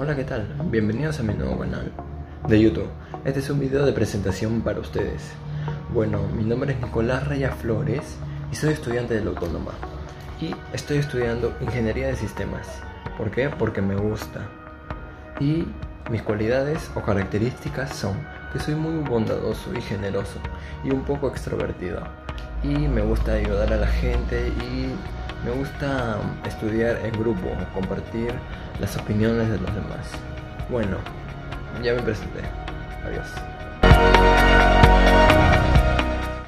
Hola, ¿qué tal? Bienvenidos a mi nuevo canal de YouTube. Este es un video de presentación para ustedes. Bueno, mi nombre es Nicolás Raya Flores y soy estudiante de la Autónoma. Y estoy estudiando Ingeniería de Sistemas. ¿Por qué? Porque me gusta. Y mis cualidades o características son que soy muy bondadoso y generoso y un poco extrovertido. Y me gusta ayudar a la gente y me gusta estudiar en grupo, compartir las opiniones de los demás. Bueno, ya me presenté. Adiós.